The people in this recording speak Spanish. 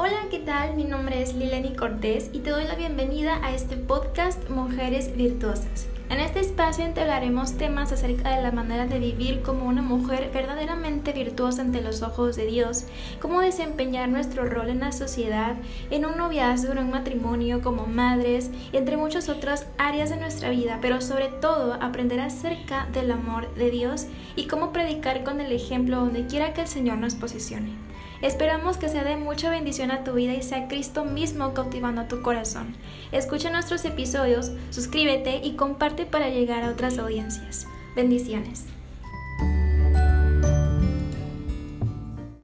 Hola, ¿qué tal? Mi nombre es Lileni Cortés y te doy la bienvenida a este podcast Mujeres Virtuosas. En este espacio hablaremos temas acerca de la manera de vivir como una mujer verdaderamente virtuosa ante los ojos de Dios, cómo desempeñar nuestro rol en la sociedad, en un noviazgo, en un matrimonio, como madres, entre muchas otras áreas de nuestra vida, pero sobre todo aprender acerca del amor de Dios y cómo predicar con el ejemplo donde quiera que el Señor nos posicione. Esperamos que sea de mucha bendición a tu vida y sea Cristo mismo cautivando tu corazón. Escucha nuestros episodios, suscríbete y comparte para llegar a otras audiencias. Bendiciones.